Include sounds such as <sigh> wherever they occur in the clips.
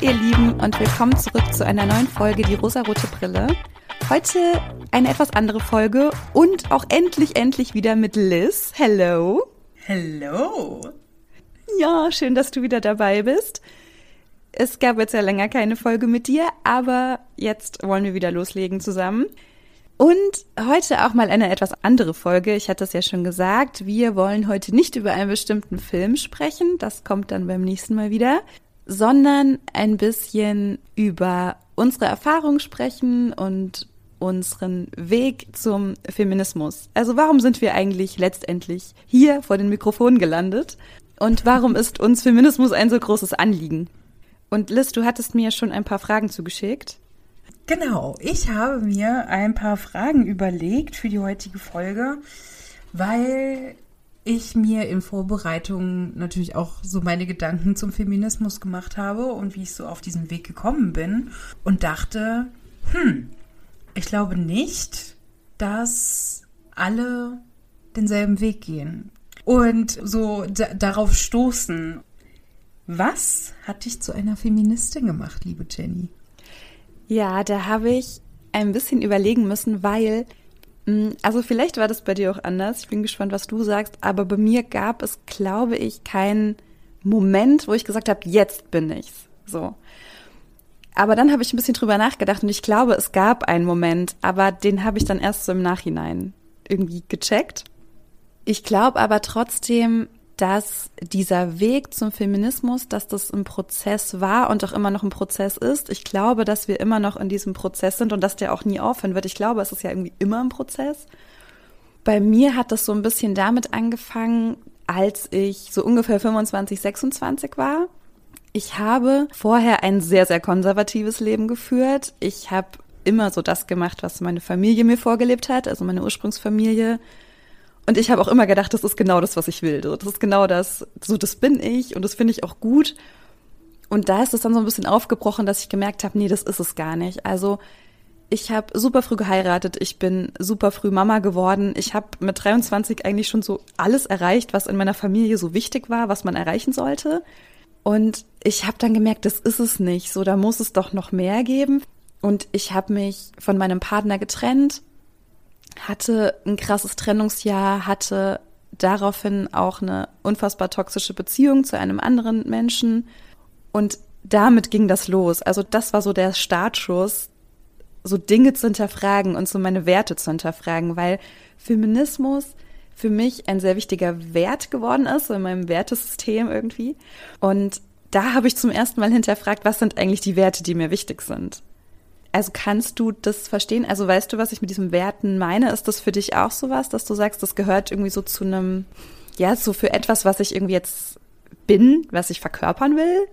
ihr Lieben und willkommen zurück zu einer neuen Folge Die rosarote Brille. Heute eine etwas andere Folge und auch endlich, endlich wieder mit Liz. Hello. Hello. Ja, schön, dass du wieder dabei bist. Es gab jetzt ja länger keine Folge mit dir, aber jetzt wollen wir wieder loslegen zusammen. Und heute auch mal eine etwas andere Folge. Ich hatte es ja schon gesagt. Wir wollen heute nicht über einen bestimmten Film sprechen. Das kommt dann beim nächsten Mal wieder. Sondern ein bisschen über unsere Erfahrung sprechen und unseren Weg zum Feminismus. Also warum sind wir eigentlich letztendlich hier vor den Mikrofonen gelandet? Und warum ist uns Feminismus ein so großes Anliegen? Und Liz, du hattest mir schon ein paar Fragen zugeschickt. Genau, ich habe mir ein paar Fragen überlegt für die heutige Folge, weil ich mir in Vorbereitung natürlich auch so meine Gedanken zum Feminismus gemacht habe und wie ich so auf diesen Weg gekommen bin und dachte, hm, ich glaube nicht, dass alle denselben Weg gehen und so darauf stoßen. Was hat dich zu einer Feministin gemacht, liebe Jenny? Ja, da habe ich ein bisschen überlegen müssen, weil, also vielleicht war das bei dir auch anders. Ich bin gespannt, was du sagst, aber bei mir gab es, glaube ich, keinen Moment, wo ich gesagt habe, jetzt bin ich's. So. Aber dann habe ich ein bisschen drüber nachgedacht und ich glaube, es gab einen Moment, aber den habe ich dann erst so im Nachhinein irgendwie gecheckt. Ich glaube aber trotzdem, dass dieser Weg zum Feminismus, dass das ein Prozess war und auch immer noch ein Prozess ist. Ich glaube, dass wir immer noch in diesem Prozess sind und dass der auch nie aufhören wird. Ich glaube, es ist ja irgendwie immer ein Prozess. Bei mir hat das so ein bisschen damit angefangen, als ich so ungefähr 25, 26 war. Ich habe vorher ein sehr, sehr konservatives Leben geführt. Ich habe immer so das gemacht, was meine Familie mir vorgelebt hat, also meine Ursprungsfamilie und ich habe auch immer gedacht, das ist genau das, was ich will. Das ist genau das, so das bin ich und das finde ich auch gut. Und da ist es dann so ein bisschen aufgebrochen, dass ich gemerkt habe, nee, das ist es gar nicht. Also ich habe super früh geheiratet, ich bin super früh Mama geworden. Ich habe mit 23 eigentlich schon so alles erreicht, was in meiner Familie so wichtig war, was man erreichen sollte. Und ich habe dann gemerkt, das ist es nicht. So, da muss es doch noch mehr geben. Und ich habe mich von meinem Partner getrennt hatte ein krasses Trennungsjahr, hatte daraufhin auch eine unfassbar toxische Beziehung zu einem anderen Menschen und damit ging das los. Also das war so der Startschuss, so Dinge zu hinterfragen und so meine Werte zu hinterfragen, weil Feminismus für mich ein sehr wichtiger Wert geworden ist, in meinem Wertesystem irgendwie. Und da habe ich zum ersten Mal hinterfragt, was sind eigentlich die Werte, die mir wichtig sind. Also kannst du das verstehen? Also weißt du, was ich mit diesem Werten meine? Ist das für dich auch sowas, dass du sagst, das gehört irgendwie so zu einem, ja, so für etwas, was ich irgendwie jetzt bin, was ich verkörpern will?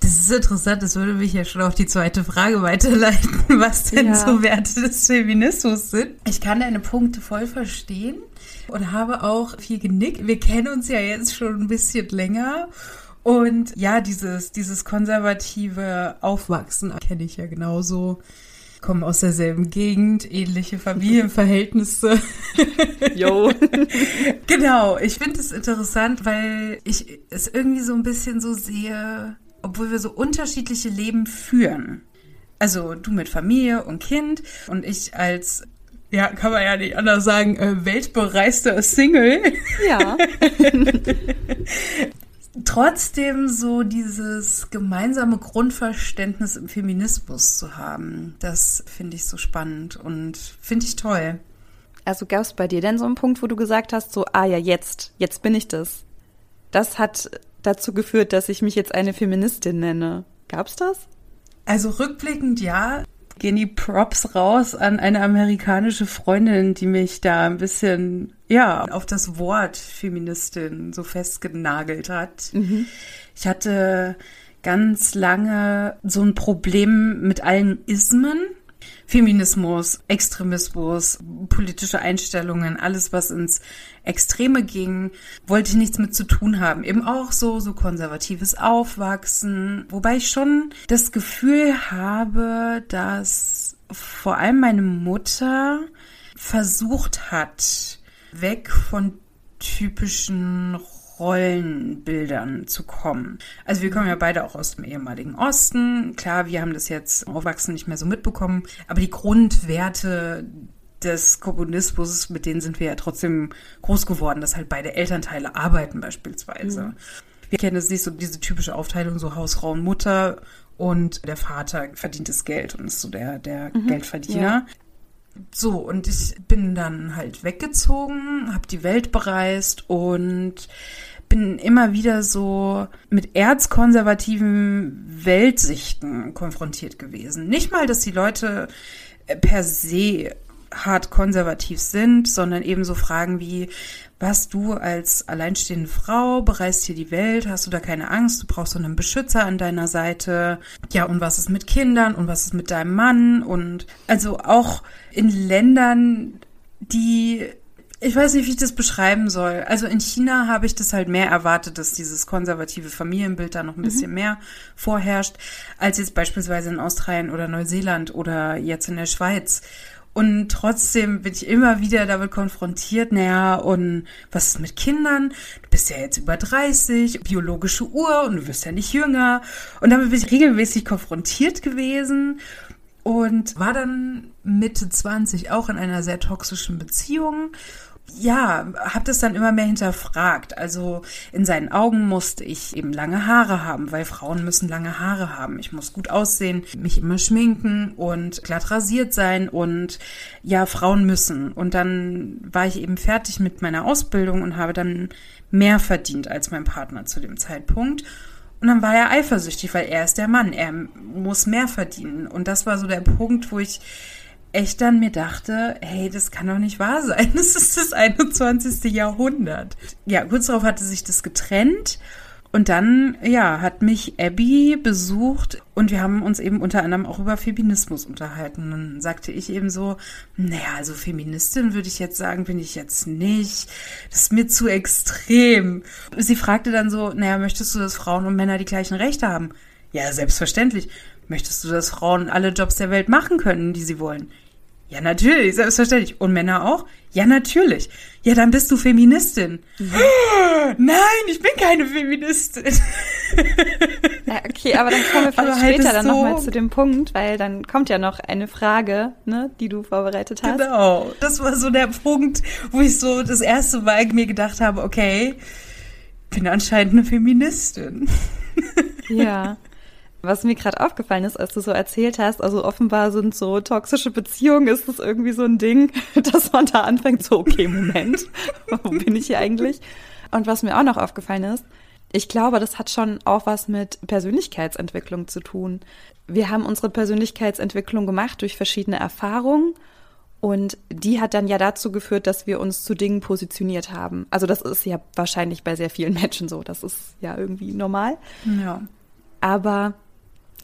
Das ist interessant, das würde mich ja schon auf die zweite Frage weiterleiten, <laughs> was denn ja. so Werte des Feminismus sind. Ich kann deine Punkte voll verstehen und habe auch viel genickt. Wir kennen uns ja jetzt schon ein bisschen länger und ja, dieses, dieses konservative Aufwachsen kenne ich ja genauso. Kommen aus derselben Gegend, ähnliche Familienverhältnisse. <laughs> Jo. <laughs> genau, ich finde es interessant, weil ich es irgendwie so ein bisschen so sehe, obwohl wir so unterschiedliche Leben führen. Also du mit Familie und Kind und ich als ja, kann man ja nicht anders sagen, äh, weltbereister Single. Ja. <laughs> trotzdem so dieses gemeinsame Grundverständnis im Feminismus zu haben, das finde ich so spannend und finde ich toll. Also gab es bei dir denn so einen Punkt, wo du gesagt hast, so, ah ja, jetzt, jetzt bin ich das. Das hat dazu geführt, dass ich mich jetzt eine Feministin nenne. Gab's das? Also rückblickend ja gehen die Props raus an eine amerikanische Freundin, die mich da ein bisschen, ja, auf das Wort Feministin so festgenagelt hat. Mhm. Ich hatte ganz lange so ein Problem mit allen Ismen. Feminismus, Extremismus, politische Einstellungen, alles, was ins Extreme ging, wollte ich nichts mit zu tun haben. Eben auch so, so konservatives Aufwachsen. Wobei ich schon das Gefühl habe, dass vor allem meine Mutter versucht hat, weg von typischen Rollenbildern zu kommen. Also wir kommen ja beide auch aus dem ehemaligen Osten. Klar, wir haben das jetzt aufwachsen nicht mehr so mitbekommen, aber die Grundwerte des Kommunismus, mit denen sind wir ja trotzdem groß geworden, dass halt beide Elternteile arbeiten beispielsweise. Mhm. Wir kennen es nicht so diese typische Aufteilung, so Hausfrau und Mutter und der Vater verdient das Geld und ist so der, der mhm. Geldverdiener. Ja. So, und ich bin dann halt weggezogen, habe die Welt bereist und bin immer wieder so mit erzkonservativen Weltsichten konfrontiert gewesen. Nicht mal, dass die Leute per se hart konservativ sind, sondern eben so Fragen wie, was du als alleinstehende Frau bereist hier die Welt, hast du da keine Angst, du brauchst so einen Beschützer an deiner Seite. Ja, und was ist mit Kindern und was ist mit deinem Mann? Und also auch in Ländern, die ich weiß nicht, wie ich das beschreiben soll. Also in China habe ich das halt mehr erwartet, dass dieses konservative Familienbild da noch ein mhm. bisschen mehr vorherrscht, als jetzt beispielsweise in Australien oder Neuseeland oder jetzt in der Schweiz. Und trotzdem bin ich immer wieder damit konfrontiert, naja, und was ist mit Kindern? Du bist ja jetzt über 30, biologische Uhr und du wirst ja nicht jünger. Und damit bin ich regelmäßig konfrontiert gewesen und war dann Mitte 20 auch in einer sehr toxischen Beziehung ja, habe das dann immer mehr hinterfragt. Also in seinen Augen musste ich eben lange Haare haben, weil Frauen müssen lange Haare haben. Ich muss gut aussehen, mich immer schminken und glatt rasiert sein und ja, Frauen müssen. Und dann war ich eben fertig mit meiner Ausbildung und habe dann mehr verdient als mein Partner zu dem Zeitpunkt. Und dann war er eifersüchtig, weil er ist der Mann, er muss mehr verdienen. Und das war so der Punkt, wo ich echt dann mir dachte, hey, das kann doch nicht wahr sein. <laughs> Das ist das 21. Jahrhundert. Ja, kurz darauf hatte sich das getrennt. Und dann, ja, hat mich Abby besucht und wir haben uns eben unter anderem auch über Feminismus unterhalten. Dann sagte ich eben so, naja, also Feministin würde ich jetzt sagen, bin ich jetzt nicht. Das ist mir zu extrem. Sie fragte dann so, naja, möchtest du, dass Frauen und Männer die gleichen Rechte haben? Ja, selbstverständlich. Möchtest du, dass Frauen alle Jobs der Welt machen können, die sie wollen? Ja, natürlich, selbstverständlich. Und Männer auch? Ja, natürlich. Ja, dann bist du Feministin. Mhm. Nein, ich bin keine Feministin. Ja, okay, aber dann kommen wir <laughs> vielleicht halt später dann so nochmal zu dem Punkt, weil dann kommt ja noch eine Frage, ne, die du vorbereitet hast. Genau, das war so der Punkt, wo ich so das erste Mal mir gedacht habe, okay, ich bin anscheinend eine Feministin. Ja. <laughs> Was mir gerade aufgefallen ist, als du so erzählt hast, also offenbar sind so toxische Beziehungen, ist das irgendwie so ein Ding, <laughs> dass man da anfängt, so, okay, Moment, <laughs> wo bin ich hier eigentlich? Und was mir auch noch aufgefallen ist, ich glaube, das hat schon auch was mit Persönlichkeitsentwicklung zu tun. Wir haben unsere Persönlichkeitsentwicklung gemacht durch verschiedene Erfahrungen und die hat dann ja dazu geführt, dass wir uns zu Dingen positioniert haben. Also das ist ja wahrscheinlich bei sehr vielen <laughs> Menschen so. Das ist ja irgendwie normal. Ja. Aber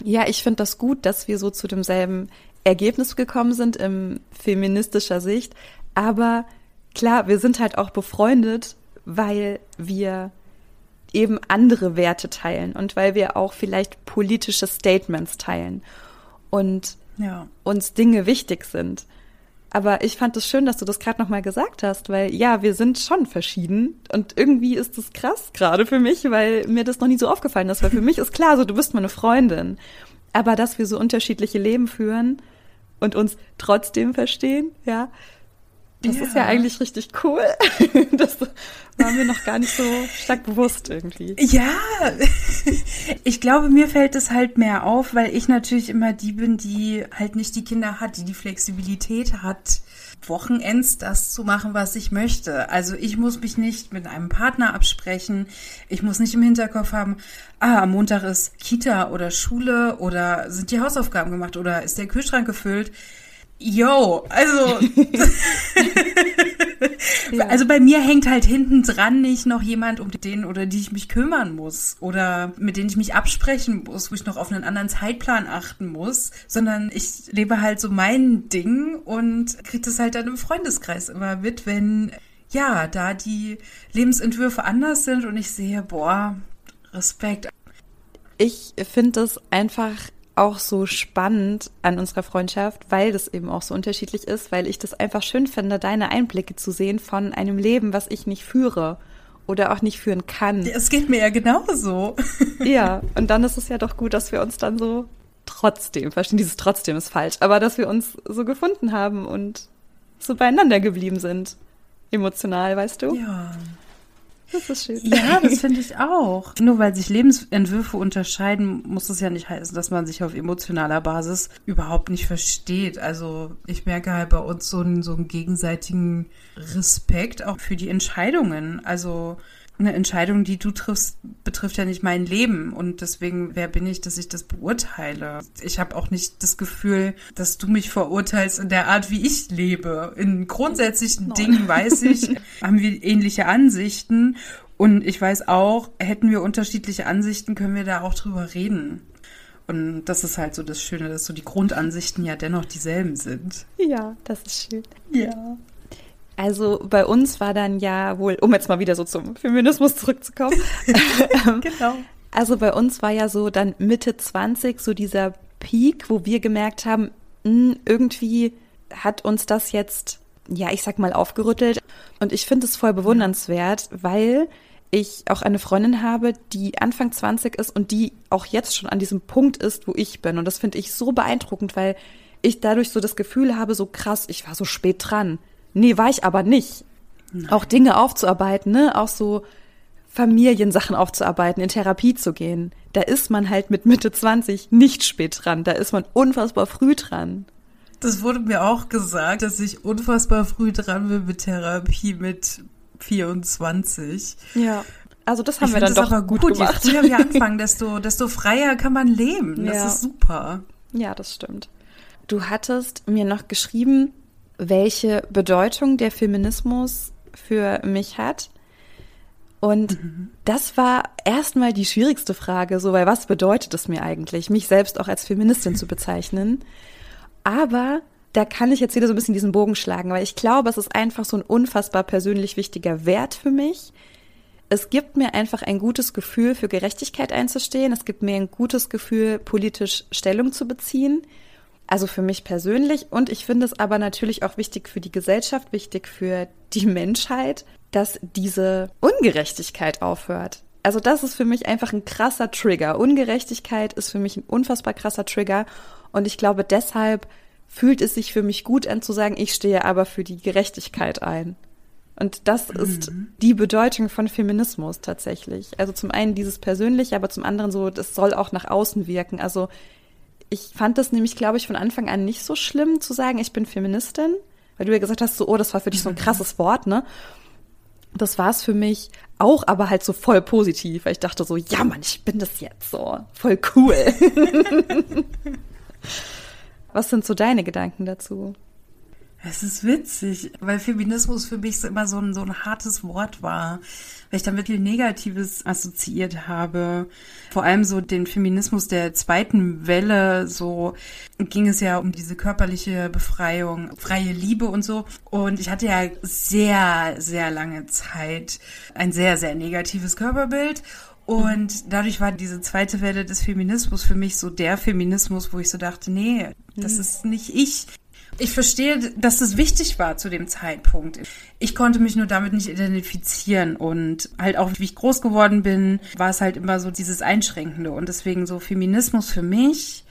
ja, ich finde das gut, dass wir so zu demselben Ergebnis gekommen sind in feministischer Sicht. Aber klar, wir sind halt auch befreundet, weil wir eben andere Werte teilen und weil wir auch vielleicht politische Statements teilen und ja. uns Dinge wichtig sind. Aber ich fand es schön, dass du das gerade nochmal gesagt hast, weil ja, wir sind schon verschieden und irgendwie ist das krass gerade für mich, weil mir das noch nie so aufgefallen ist, weil für mich ist klar, so du bist meine Freundin. Aber dass wir so unterschiedliche Leben führen und uns trotzdem verstehen, ja, das ja. ist ja eigentlich richtig cool. <laughs> Das war mir noch gar nicht so stark bewusst irgendwie. Ja, <laughs> ich glaube, mir fällt es halt mehr auf, weil ich natürlich immer die bin, die halt nicht die Kinder hat, die die Flexibilität hat, Wochenends das zu machen, was ich möchte. Also ich muss mich nicht mit einem Partner absprechen. Ich muss nicht im Hinterkopf haben, ah, am Montag ist Kita oder Schule oder sind die Hausaufgaben gemacht oder ist der Kühlschrank gefüllt. Yo, also, <laughs> ja. also bei mir hängt halt hinten dran nicht noch jemand, um den oder die ich mich kümmern muss oder mit denen ich mich absprechen muss, wo ich noch auf einen anderen Zeitplan achten muss, sondern ich lebe halt so mein Ding und kriege das halt dann im Freundeskreis immer mit, wenn ja, da die Lebensentwürfe anders sind und ich sehe, boah, Respekt. Ich finde es einfach auch so spannend an unserer Freundschaft, weil das eben auch so unterschiedlich ist, weil ich das einfach schön finde, deine Einblicke zu sehen von einem Leben, was ich nicht führe oder auch nicht führen kann. Es geht mir ja genauso. <laughs> Ja, und dann ist es ja doch gut, dass wir uns dann so trotzdem, verstehen, dieses trotzdem ist falsch, aber dass wir uns so gefunden haben und so beieinander geblieben sind. Emotional, weißt du? Ja. Das ist schön. Ja, das finde ich auch. Nur weil sich Lebensentwürfe unterscheiden, muss es ja nicht heißen, dass man sich auf emotionaler Basis überhaupt nicht versteht. Also ich merke halt bei uns so einen, so einen gegenseitigen Respekt auch für die Entscheidungen. Also eine Entscheidung, die du triffst, betrifft ja nicht mein Leben. Und deswegen, wer bin ich, dass ich das beurteile? Ich habe auch nicht das Gefühl, dass du mich verurteilst in der Art, wie ich lebe. In grundsätzlichen Nein. Dingen weiß ich, <laughs> haben wir ähnliche Ansichten. Und ich weiß auch, hätten wir unterschiedliche Ansichten, können wir da auch drüber reden. Und das ist halt so das Schöne, dass so die Grundansichten ja dennoch dieselben sind. Ja, das ist schön. Ja. Also bei uns war dann ja wohl, um jetzt mal wieder so zum Feminismus zurückzukommen. <laughs> genau. Also bei uns war ja so dann Mitte 20 so dieser Peak, wo wir gemerkt haben, hm, irgendwie hat uns das jetzt, ja, ich sag mal, aufgerüttelt. Und ich finde es voll bewundernswert, weil ich auch eine Freundin habe, die Anfang 20 ist und die auch jetzt schon an diesem Punkt ist, wo ich bin. Und das finde ich so beeindruckend, weil ich dadurch so das Gefühl habe, so krass, ich war so spät dran. Nee, war ich aber nicht. Nein. Auch Dinge aufzuarbeiten, ne? Auch so Familiensachen aufzuarbeiten, in Therapie zu gehen. Da ist man halt mit Mitte 20 nicht spät dran. Da ist man unfassbar früh dran. Das wurde mir auch gesagt, dass ich unfassbar früh dran bin mit Therapie mit 24. Ja. Also das haben ich wir dann doch gut, gut gemacht. Je früher wir <laughs> anfangen, desto, desto freier kann man leben. Das ja. ist super. Ja, das stimmt. Du hattest mir noch geschrieben, welche Bedeutung der Feminismus für mich hat. Und mhm. das war erstmal die schwierigste Frage, so, weil was bedeutet es mir eigentlich, mich selbst auch als Feministin zu bezeichnen? Aber da kann ich jetzt wieder so ein bisschen diesen Bogen schlagen, weil ich glaube, es ist einfach so ein unfassbar persönlich wichtiger Wert für mich. Es gibt mir einfach ein gutes Gefühl, für Gerechtigkeit einzustehen. Es gibt mir ein gutes Gefühl, politisch Stellung zu beziehen. Also für mich persönlich und ich finde es aber natürlich auch wichtig für die Gesellschaft, wichtig für die Menschheit, dass diese Ungerechtigkeit aufhört. Also das ist für mich einfach ein krasser Trigger. Ungerechtigkeit ist für mich ein unfassbar krasser Trigger und ich glaube deshalb fühlt es sich für mich gut an zu sagen, ich stehe aber für die Gerechtigkeit ein. Und das mhm. ist die Bedeutung von Feminismus tatsächlich. Also zum einen dieses persönliche, aber zum anderen so, das soll auch nach außen wirken. Also ich fand das nämlich, glaube ich, von Anfang an nicht so schlimm zu sagen, ich bin Feministin, weil du ja gesagt hast, so, oh, das war für dich so ein mhm. krasses Wort, ne? Das war es für mich auch, aber halt so voll positiv, weil ich dachte so, ja, Mann, ich bin das jetzt so, voll cool. <laughs> Was sind so deine Gedanken dazu? Es ist witzig, weil Feminismus für mich immer so ein, so ein hartes Wort war, weil ich damit viel Negatives assoziiert habe. Vor allem so den Feminismus der zweiten Welle, so ging es ja um diese körperliche Befreiung, freie Liebe und so. Und ich hatte ja sehr, sehr lange Zeit ein sehr, sehr negatives Körperbild. Und dadurch war diese zweite Welle des Feminismus für mich so der Feminismus, wo ich so dachte, nee, das mhm. ist nicht ich. Ich verstehe, dass das wichtig war zu dem Zeitpunkt. Ich konnte mich nur damit nicht identifizieren und halt auch, wie ich groß geworden bin, war es halt immer so dieses Einschränkende und deswegen so Feminismus für mich,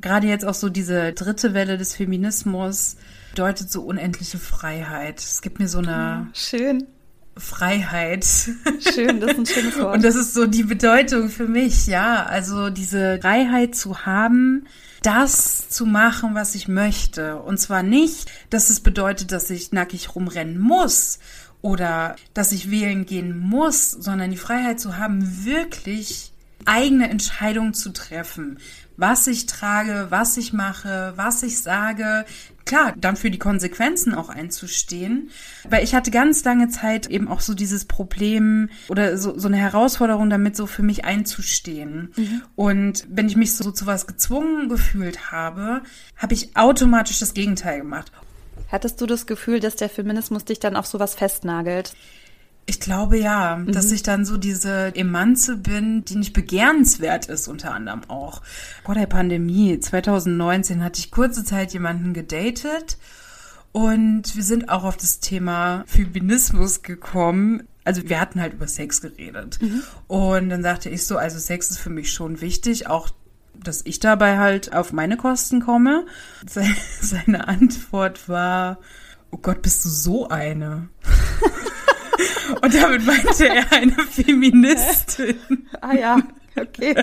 gerade jetzt auch so diese dritte Welle des Feminismus, bedeutet so unendliche Freiheit. Es gibt mir so eine schön Freiheit. Schön, das ist ein schönes <laughs> Wort. Und das ist so die Bedeutung für mich, ja. Also diese Freiheit zu haben, das zu machen, was ich möchte. Und zwar nicht, dass es bedeutet, dass ich nackig rumrennen muss oder dass ich wählen gehen muss, sondern die Freiheit zu haben, wirklich eigene Entscheidungen zu treffen, was ich trage, was ich mache, was ich sage. Klar, dann für die Konsequenzen auch einzustehen. Weil ich hatte ganz lange Zeit eben auch so dieses Problem oder so, so eine Herausforderung damit, so für mich einzustehen. Mhm. Und wenn ich mich so zu was gezwungen gefühlt habe, habe ich automatisch das Gegenteil gemacht. Hattest du das Gefühl, dass der Feminismus dich dann auf sowas festnagelt? Ich glaube ja, mhm. dass ich dann so diese Emanze bin, die nicht begehrenswert ist, unter anderem auch. Vor der Pandemie 2019 hatte ich kurze Zeit jemanden gedatet und wir sind auch auf das Thema Feminismus gekommen. Also wir hatten halt über Sex geredet. Mhm. Und dann sagte ich so, also Sex ist für mich schon wichtig, auch dass ich dabei halt auf meine Kosten komme. <laughs> Seine Antwort war, oh Gott, bist du so eine? <laughs> Und damit meinte er eine Feministin. ah ja. Okay.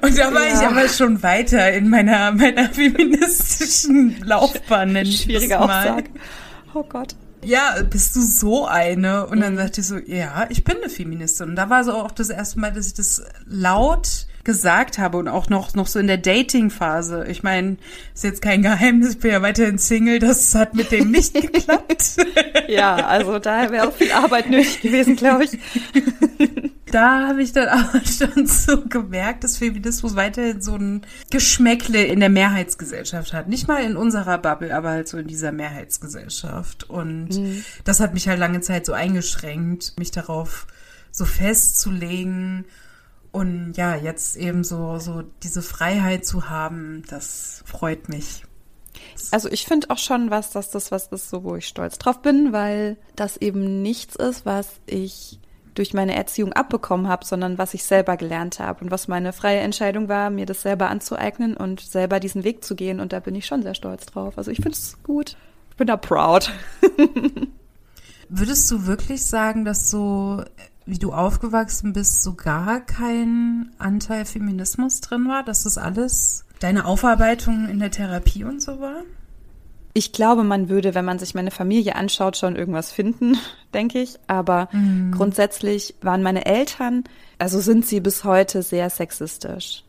Und da war ja. ich aber schon weiter in meiner, meiner feministischen Laufbahn, Schwierige mal. Aussage. Oh Gott. Ja, bist du so eine? Und dann mhm. sagte ich so, ja, ich bin eine Feministin. Und da war so auch das erste Mal, dass ich das laut gesagt habe und auch noch, noch so in der Dating-Phase. Ich meine, ist jetzt kein Geheimnis, ich bin ja weiterhin Single, das hat mit dem nicht <laughs> geklappt. ja, also da wäre auch viel Arbeit nötig gewesen, glaube ich. <laughs> da habe ich dann <laughs> aber schon so gemerkt, dass Feminismus weiterhin so ein Geschmäckle in der Mehrheitsgesellschaft hat. Nicht mal in unserer Bubble, aber halt so in dieser Mehrheitsgesellschaft. Und mhm. das hat mich halt lange Zeit so eingeschränkt, mich darauf so festzulegen und ja, jetzt eben so, so diese Freiheit zu haben, das freut mich. Also ich finde auch schon was, dass das was ist, so wo ich stolz drauf bin, weil das eben nichts ist, was ich durch meine Erziehung abbekommen habe, sondern was ich selber gelernt habe und was meine freie Entscheidung war, mir das selber anzueignen und selber diesen Weg zu gehen. Und da bin ich schon sehr stolz drauf. Also ich finde es gut. Ich bin da proud. <laughs> Würdest du wirklich sagen, dass so wie du aufgewachsen bist, so gar kein Anteil Feminismus drin war, dass das alles deine Aufarbeitung in der Therapie und so war? Ich glaube, man würde, wenn man sich meine Familie anschaut, schon irgendwas finden, <laughs> denke ich. Aber mhm. grundsätzlich waren meine Eltern, also sind sie bis heute sehr sexistisch.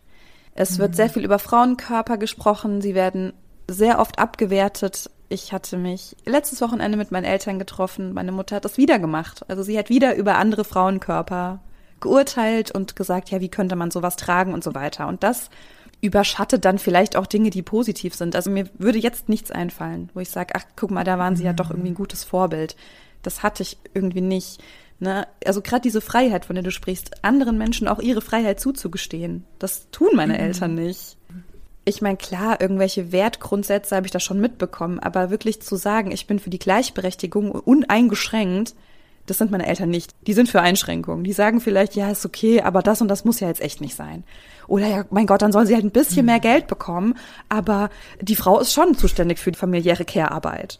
Es mhm. wird sehr viel über Frauenkörper gesprochen. Sie werden sehr oft abgewertet ich hatte mich letztes Wochenende mit meinen Eltern getroffen. Meine Mutter hat das wieder gemacht. Also sie hat wieder über andere Frauenkörper geurteilt und gesagt, ja, wie könnte man sowas tragen und so weiter. Und das überschattet dann vielleicht auch Dinge, die positiv sind. Also mir würde jetzt nichts einfallen, wo ich sage, ach, guck mal, da waren sie ja doch irgendwie ein gutes Vorbild. Das hatte ich irgendwie nicht. Ne? Also gerade diese Freiheit, von der du sprichst, anderen Menschen auch ihre Freiheit zuzugestehen, das tun meine mhm. Eltern nicht ich meine, klar, irgendwelche Wertgrundsätze habe ich da schon mitbekommen, aber wirklich zu sagen, ich bin für die Gleichberechtigung uneingeschränkt, das sind meine Eltern nicht. Die sind für Einschränkungen. Die sagen vielleicht, ja, ist okay, aber das und das muss ja jetzt echt nicht sein. Oder ja, mein Gott, dann sollen sie halt ein bisschen mehr Geld bekommen, aber die Frau ist schon zuständig für die familiäre Care-Arbeit.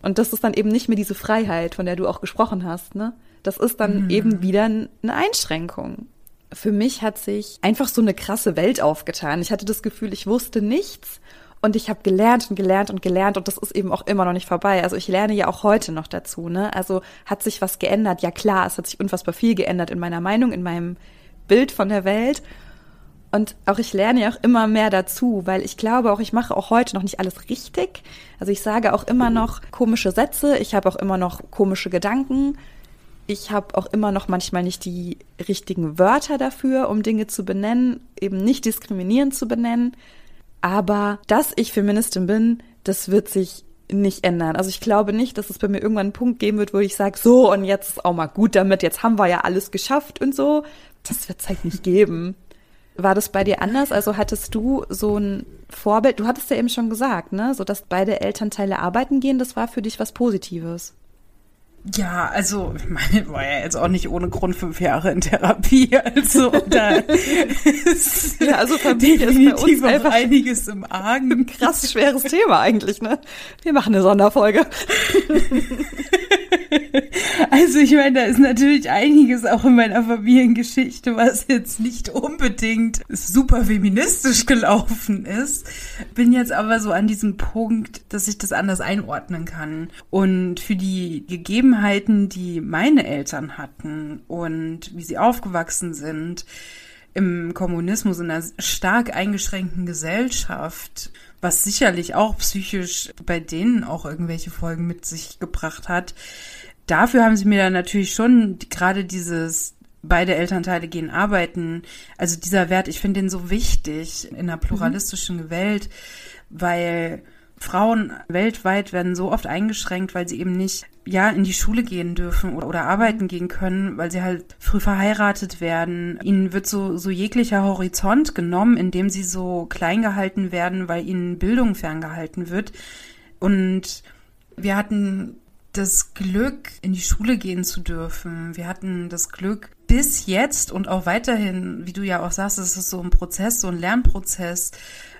Und das ist dann eben nicht mehr diese Freiheit, von der du auch gesprochen hast, ne? Das ist dann mhm. eben wieder eine Einschränkung für mich hat sich einfach so eine krasse Welt aufgetan. Ich hatte das Gefühl, ich wusste nichts und ich habe gelernt und gelernt und gelernt und das ist eben auch immer noch nicht vorbei. Also ich lerne ja auch heute noch dazu. Ne? Also hat sich was geändert? Ja klar, es hat sich unfassbar viel geändert in meiner Meinung, in meinem Bild von der Welt. Und auch ich lerne ja auch immer mehr dazu, weil ich glaube auch, ich mache auch heute noch nicht alles richtig. Also ich sage auch immer noch komische Sätze, ich habe auch immer noch komische Gedanken ich habe auch immer noch manchmal nicht die richtigen Wörter dafür, um Dinge zu benennen, eben nicht diskriminierend zu benennen. Aber dass ich Feministin bin, das wird sich nicht ändern. Also ich glaube nicht, dass es bei mir irgendwann einen Punkt geben wird, wo ich sage, so und jetzt ist auch mal gut damit, jetzt haben wir ja alles geschafft und so. Das wird es halt nicht geben. War das bei dir anders? Also hattest du so ein Vorbild? Du hattest ja eben schon gesagt, ne, so dass beide Elternteile arbeiten gehen, das war für dich was Positives. Ja, also ich meine, war ja jetzt auch nicht ohne Grund fünf Jahre in Therapie, <laughs> also da ist ja, also Familie ist bei uns einiges im Argen. Ein krass schweres Thema eigentlich, ne? Wir machen eine Sonderfolge. Also ich meine, da ist natürlich einiges auch in meiner Familiengeschichte, was jetzt nicht unbedingt super feministisch gelaufen ist. Bin jetzt aber so an diesem Punkt, dass ich das anders einordnen kann. Und für die Gegebenheiten, die meine Eltern hatten und wie sie aufgewachsen sind, im Kommunismus, in einer stark eingeschränkten Gesellschaft, was sicherlich auch psychisch bei denen auch irgendwelche Folgen mit sich gebracht hat, dafür haben sie mir dann natürlich schon gerade dieses beide Elternteile gehen arbeiten. Also dieser Wert, ich finde den so wichtig in einer pluralistischen mhm. Welt, weil Frauen weltweit werden so oft eingeschränkt, weil sie eben nicht ja in die Schule gehen dürfen oder, oder arbeiten gehen können, weil sie halt früh verheiratet werden. Ihnen wird so so jeglicher Horizont genommen, indem sie so klein gehalten werden, weil ihnen Bildung ferngehalten wird. Und wir hatten das Glück, in die Schule gehen zu dürfen. Wir hatten das Glück, bis jetzt und auch weiterhin, wie du ja auch sagst, es ist so ein Prozess, so ein Lernprozess.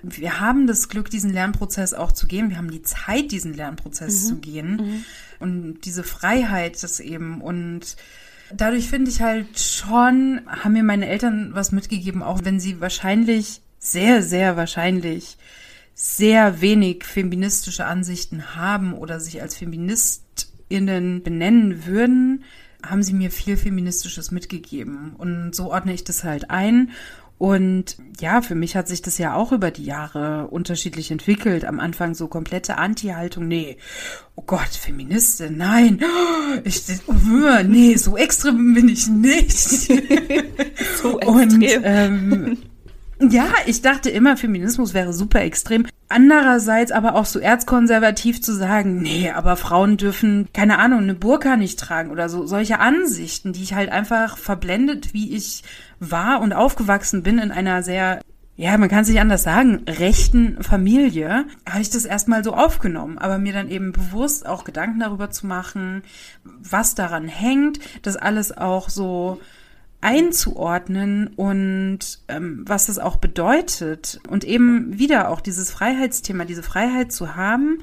Wir haben das Glück, diesen Lernprozess auch zu gehen. Wir haben die Zeit, diesen Lernprozess mhm. zu gehen. Mhm. Und diese Freiheit, das eben. Und dadurch finde ich halt schon, haben mir meine Eltern was mitgegeben, auch wenn sie wahrscheinlich, sehr, sehr wahrscheinlich sehr wenig feministische Ansichten haben oder sich als Feministinnen benennen würden, haben sie mir viel Feministisches mitgegeben. Und so ordne ich das halt ein. Und ja, für mich hat sich das ja auch über die Jahre unterschiedlich entwickelt. Am Anfang so komplette Anti-Haltung. Nee, oh Gott, Feministin, nein. <gasps> Ich, <laughs> nee, so extrem bin ich nicht. <laughs> so extrem. Und ähm, ja, ich dachte immer, Feminismus wäre super extrem. Andererseits aber auch so erzkonservativ zu sagen, nee, aber Frauen dürfen, keine Ahnung, eine Burka nicht tragen oder so. Solche Ansichten, die ich halt einfach verblendet, wie ich war und aufgewachsen bin in einer sehr ja, man kann es nicht anders sagen, rechten Familie, habe ich das erstmal so aufgenommen, aber mir dann eben bewusst auch Gedanken darüber zu machen, was daran hängt, das alles auch so einzuordnen und ähm, was das auch bedeutet. Und eben wieder auch dieses Freiheitsthema, diese Freiheit zu haben.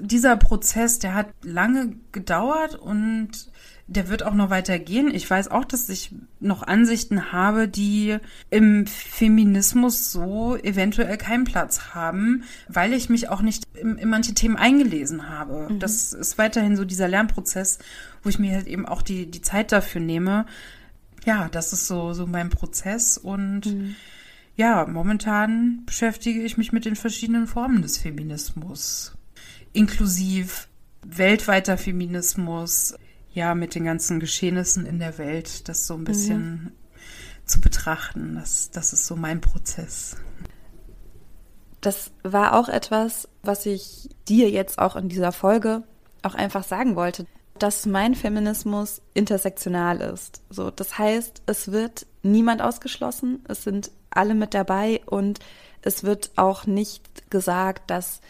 Dieser Prozess, der hat lange gedauert und der wird auch noch weitergehen. Ich weiß auch, dass ich noch Ansichten habe, die im Feminismus so eventuell keinen Platz haben, weil ich mich auch nicht in, in manche Themen eingelesen habe. Mhm. Das ist weiterhin so dieser Lernprozess, wo ich mir halt eben auch die, die Zeit dafür nehme, ja, das ist so, so mein Prozess und mhm. ja, momentan beschäftige ich mich mit den verschiedenen Formen des Feminismus, inklusive weltweiter Feminismus, ja, mit den ganzen Geschehnissen in der Welt, das so ein bisschen mhm. zu betrachten. Das, das ist so mein Prozess. Das war auch etwas, was ich dir jetzt auch in dieser Folge auch einfach sagen wollte dass mein Feminismus intersektional ist. So, das heißt, es wird niemand ausgeschlossen, es sind alle mit dabei und es wird auch nicht gesagt, dass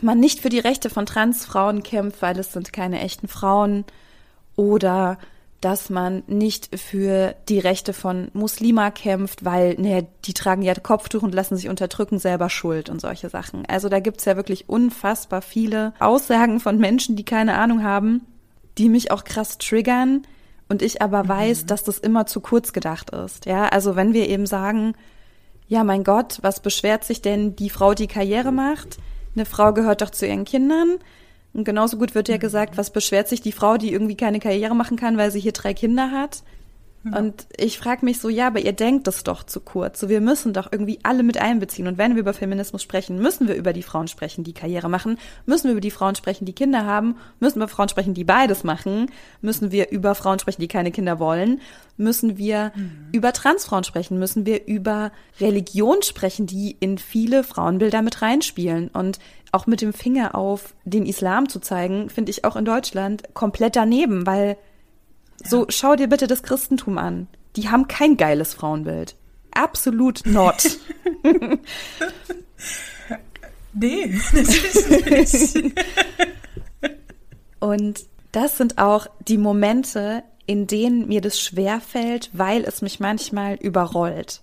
man nicht für die Rechte von Transfrauen kämpft, weil es sind keine echten Frauen oder dass man nicht für die Rechte von Muslima kämpft, weil ne, die tragen ja Kopftuch und lassen sich unterdrücken, selber schuld und solche Sachen. Also da gibt's ja wirklich unfassbar viele Aussagen von Menschen, die keine Ahnung haben die mich auch krass triggern und ich aber mhm. weiß, dass das immer zu kurz gedacht ist. Ja, also wenn wir eben sagen, ja, mein Gott, was beschwert sich denn die Frau, die Karriere macht? Eine Frau gehört doch zu ihren Kindern. Und genauso gut wird ja mhm. gesagt, was beschwert sich die Frau, die irgendwie keine Karriere machen kann, weil sie hier drei Kinder hat? Und ich frage mich so, ja, aber ihr denkt das doch zu kurz. So, wir müssen doch irgendwie alle mit einbeziehen. Und wenn wir über Feminismus sprechen, müssen wir über die Frauen sprechen, die Karriere machen, müssen wir über die Frauen sprechen, die Kinder haben, müssen wir Frauen sprechen, die beides machen, müssen wir über Frauen sprechen, die keine Kinder wollen, müssen wir mhm. über Transfrauen sprechen, müssen wir über Religion sprechen, die in viele Frauenbilder mit reinspielen. Und auch mit dem Finger auf den Islam zu zeigen, finde ich auch in Deutschland komplett daneben, weil so, schau dir bitte das Christentum an. Die haben kein geiles Frauenbild. Absolut not. <laughs> nee, natürlich nicht. Und das sind auch die Momente, in denen mir das schwerfällt, weil es mich manchmal überrollt.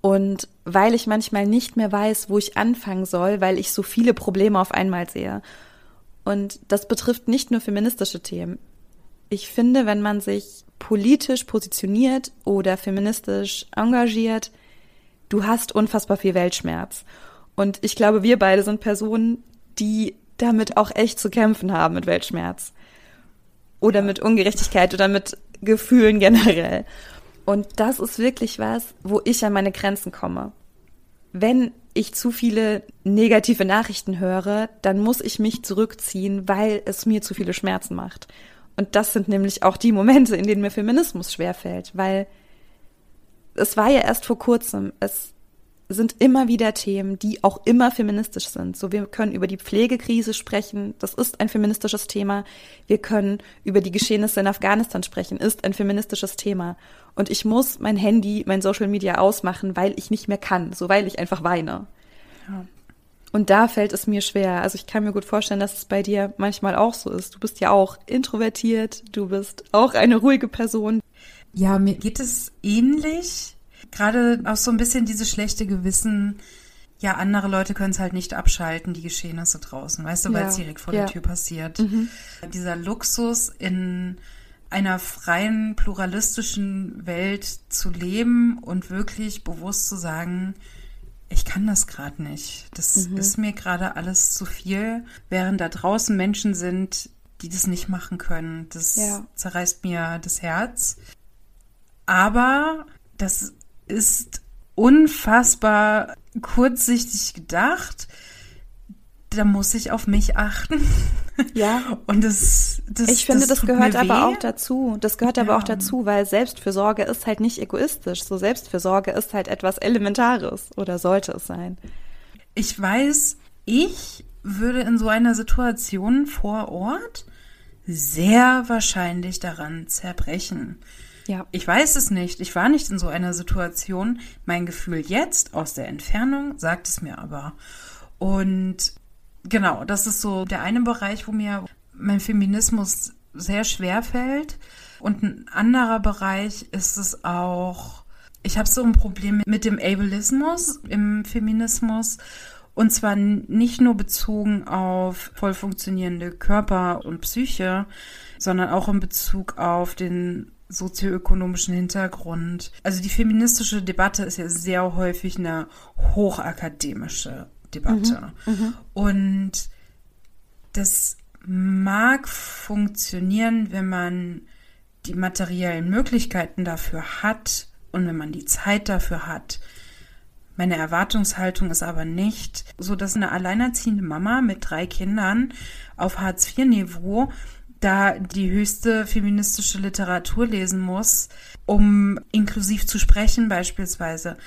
Und weil ich manchmal nicht mehr weiß, wo ich anfangen soll, weil ich so viele Probleme auf einmal sehe. Und das betrifft nicht nur feministische Themen ich finde, wenn man sich politisch positioniert oder feministisch engagiert, du hast unfassbar viel Weltschmerz. Und ich glaube, wir beide sind Personen, die damit auch echt zu kämpfen haben mit Weltschmerz. Oder mit Ungerechtigkeit oder mit Gefühlen generell. Und das ist wirklich was, wo ich an meine Grenzen komme. Wenn ich zu viele negative Nachrichten höre, dann muss ich mich zurückziehen, weil es mir zu viele Schmerzen macht. Und das sind nämlich auch die Momente, in denen mir Feminismus schwerfällt, weil es war ja erst vor kurzem, es sind immer wieder Themen, die auch immer feministisch sind. So, wir können über die Pflegekrise sprechen, das ist ein feministisches Thema. Wir können über die Geschehnisse in Afghanistan sprechen, ist ein feministisches Thema. Und ich muss mein Handy, mein Social Media ausmachen, weil ich nicht mehr kann, so weil ich einfach weine. Ja. Und da fällt es mir schwer. Also ich kann mir gut vorstellen, dass es bei dir manchmal auch so ist. Du bist ja auch introvertiert, du bist auch eine ruhige Person. Ja, mir geht es ähnlich. Gerade auch so ein bisschen dieses schlechte Gewissen. Ja, andere Leute können es halt nicht abschalten, die Geschehnisse draußen, weißt du, weil es direkt vor ja. der Tür passiert. Mhm. Dieser Luxus in einer freien, pluralistischen Welt zu leben und wirklich bewusst zu sagen, ich kann das gerade nicht. Das mhm. ist mir gerade alles zu viel, während da draußen Menschen sind, die das nicht machen können. Das ja. zerreißt mir das Herz. Aber das ist unfassbar kurzsichtig gedacht. Da muss ich auf mich achten. <laughs> Ja. <laughs> Und das, das Ich finde, das, das gehört aber auch dazu. Das gehört ja. aber auch dazu, weil Selbstfürsorge ist halt nicht egoistisch. So Selbstfürsorge ist halt etwas Elementares oder sollte es sein. Ich weiß, ich würde in so einer Situation vor Ort sehr wahrscheinlich daran zerbrechen. Ja. Ich weiß es nicht. Ich war nicht in so einer Situation. Mein Gefühl jetzt aus der Entfernung sagt es mir aber. Und genau, das ist so der eine Bereich, wo mir mein Feminismus sehr schwer fällt. Und ein anderer Bereich ist es auch, ich habe so ein Problem mit dem Ableismus im Feminismus. Und zwar nicht nur bezogen auf voll funktionierende Körper und Psyche, sondern auch in Bezug auf den sozioökonomischen Hintergrund. Also die feministische Debatte ist ja sehr häufig eine hochakademische Debatte. Mhm, mhm, Und das mag funktionieren, wenn man die materiellen Möglichkeiten dafür hat und wenn man die Zeit dafür hat. Meine Erwartungshaltung ist aber nicht so, dass eine alleinerziehende Mama mit drei Kindern auf Hartz-IV-Niveau da die höchste feministische Literatur lesen muss, um inklusiv zu sprechen beispielsweise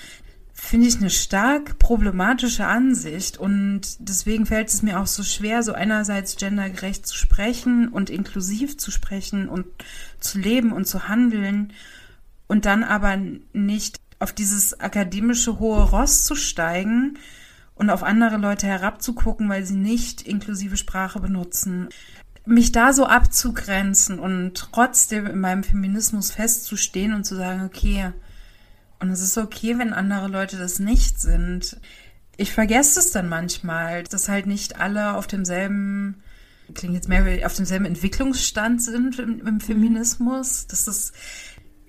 finde ich eine stark problematische Ansicht und deswegen fällt es mir auch so schwer, so einerseits gendergerecht zu sprechen und inklusiv zu sprechen und zu leben und zu handeln und dann aber nicht auf dieses akademische hohe Ross zu steigen und auf andere Leute herabzugucken, weil sie nicht inklusive Sprache benutzen. Mich da so abzugrenzen und trotzdem in meinem Feminismus festzustehen und zu sagen, okay, und es ist okay, wenn andere Leute das nicht sind. Ich vergesse es dann manchmal, dass halt nicht alle auf demselben, klingt jetzt mehr, auf demselben Entwicklungsstand sind im, im Feminismus. Das ist.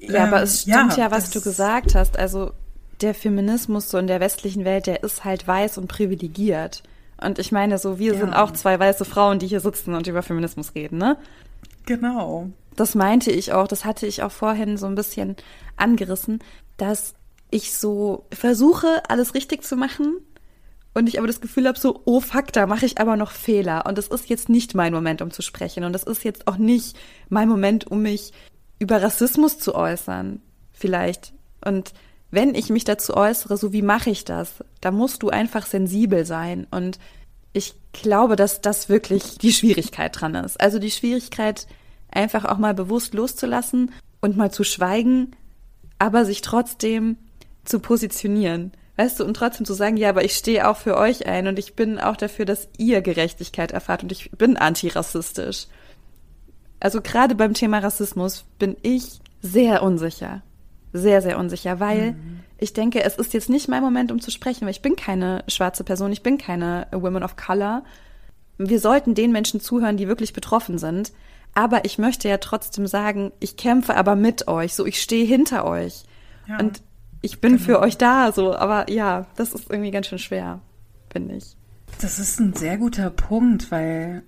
Ähm, ja, aber es ähm, stimmt ja, ja was du gesagt hast. Also der Feminismus so in der westlichen Welt, der ist halt weiß und privilegiert. Und ich meine, so wir ja. sind auch zwei weiße Frauen, die hier sitzen und über Feminismus reden, ne? Genau. Das meinte ich auch, das hatte ich auch vorhin so ein bisschen angerissen, dass ich so versuche, alles richtig zu machen und ich aber das Gefühl habe, so, oh fuck, da mache ich aber noch Fehler. Und das ist jetzt nicht mein Moment, um zu sprechen. Und das ist jetzt auch nicht mein Moment, um mich über Rassismus zu äußern, vielleicht. Und wenn ich mich dazu äußere, so wie mache ich das? Da musst du einfach sensibel sein. Und ich glaube, dass das wirklich die Schwierigkeit dran ist. Also die Schwierigkeit, einfach auch mal bewusst loszulassen und mal zu schweigen aber sich trotzdem zu positionieren. Weißt du, und trotzdem zu sagen, ja, aber ich stehe auch für euch ein und ich bin auch dafür, dass ihr Gerechtigkeit erfahrt und ich bin antirassistisch. Also gerade beim Thema Rassismus bin ich sehr unsicher. Sehr, sehr unsicher, weil mhm. ich denke, es ist jetzt nicht mein Moment, um zu sprechen, weil ich bin keine schwarze Person, ich bin keine Woman of Color. Wir sollten den Menschen zuhören, die wirklich betroffen sind. Aber ich möchte ja trotzdem sagen, ich kämpfe aber mit euch, so ich stehe hinter euch. Ja, und ich bin genau. für euch da, so. Aber ja, das ist irgendwie ganz schön schwer, finde ich. Das ist ein sehr guter Punkt, weil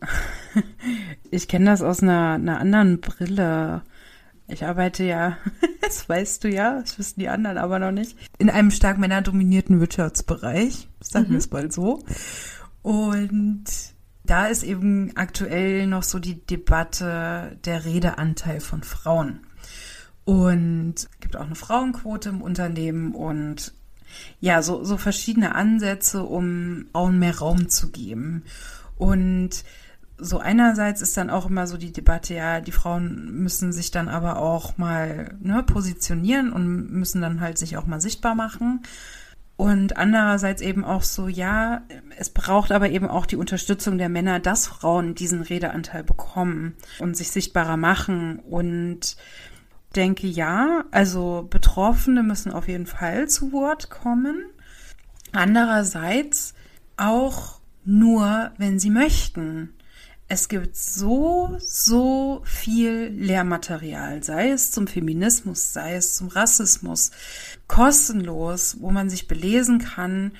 <laughs> ich kenne das aus einer, einer anderen Brille. Ich arbeite ja, <laughs> das weißt du ja, das wissen die anderen aber noch nicht, in einem stark männerdominierten Wirtschaftsbereich, sagen mhm. wir es mal so. Und da ist eben aktuell noch so die Debatte der Redeanteil von Frauen. Und es gibt auch eine Frauenquote im Unternehmen und ja, so, so verschiedene Ansätze, um Frauen mehr Raum zu geben. Und so einerseits ist dann auch immer so die Debatte, ja, die Frauen müssen sich dann aber auch mal ne, positionieren und müssen dann halt sich auch mal sichtbar machen. Und andererseits eben auch so, ja, es braucht aber eben auch die Unterstützung der Männer, dass Frauen diesen Redeanteil bekommen und sich sichtbarer machen. Und denke, ja, also Betroffene müssen auf jeden Fall zu Wort kommen. Andererseits auch nur, wenn sie möchten. Es gibt so, so viel Lehrmaterial, sei es zum Feminismus, sei es zum Rassismus, kostenlos, wo man sich belesen kann.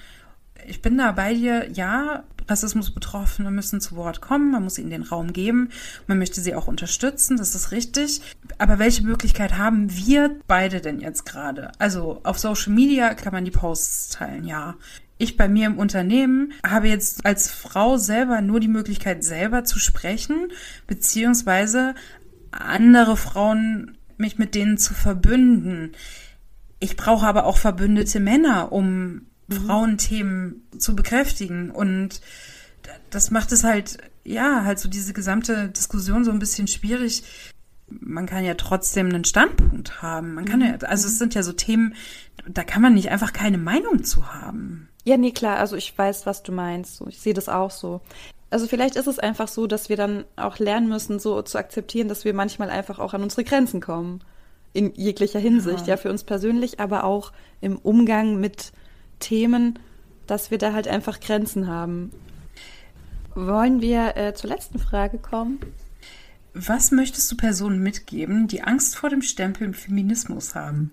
Ich bin da bei dir, ja, Rassismusbetroffene müssen zu Wort kommen, man muss ihnen den Raum geben, man möchte sie auch unterstützen, das ist richtig. Aber welche Möglichkeit haben wir beide denn jetzt gerade? Also auf Social Media kann man die Posts teilen, ja ich bei mir im Unternehmen habe jetzt als Frau selber nur die Möglichkeit, selber zu sprechen, beziehungsweise andere Frauen, mich mit denen zu verbünden. Ich brauche aber auch verbündete Männer, um mhm. Frauenthemen zu bekräftigen. Und das macht es halt, ja, halt so diese gesamte Diskussion so ein bisschen schwierig. Man kann ja trotzdem einen Standpunkt haben. Man kann ja, mhm. also es sind ja so Themen, da kann man nicht einfach keine Meinung zu haben. Ja, nee, klar, also ich weiß, was du meinst. Ich sehe das auch so. Also vielleicht ist es einfach so, dass wir dann auch lernen müssen, so zu akzeptieren, dass wir manchmal einfach auch an unsere Grenzen kommen. In jeglicher Hinsicht, ja, ja für uns persönlich, aber auch im Umgang mit Themen, dass wir da halt einfach Grenzen haben. Wollen wir äh, zur letzten Frage kommen? Was möchtest du Personen mitgeben, die Angst vor dem Stempel im Feminismus haben?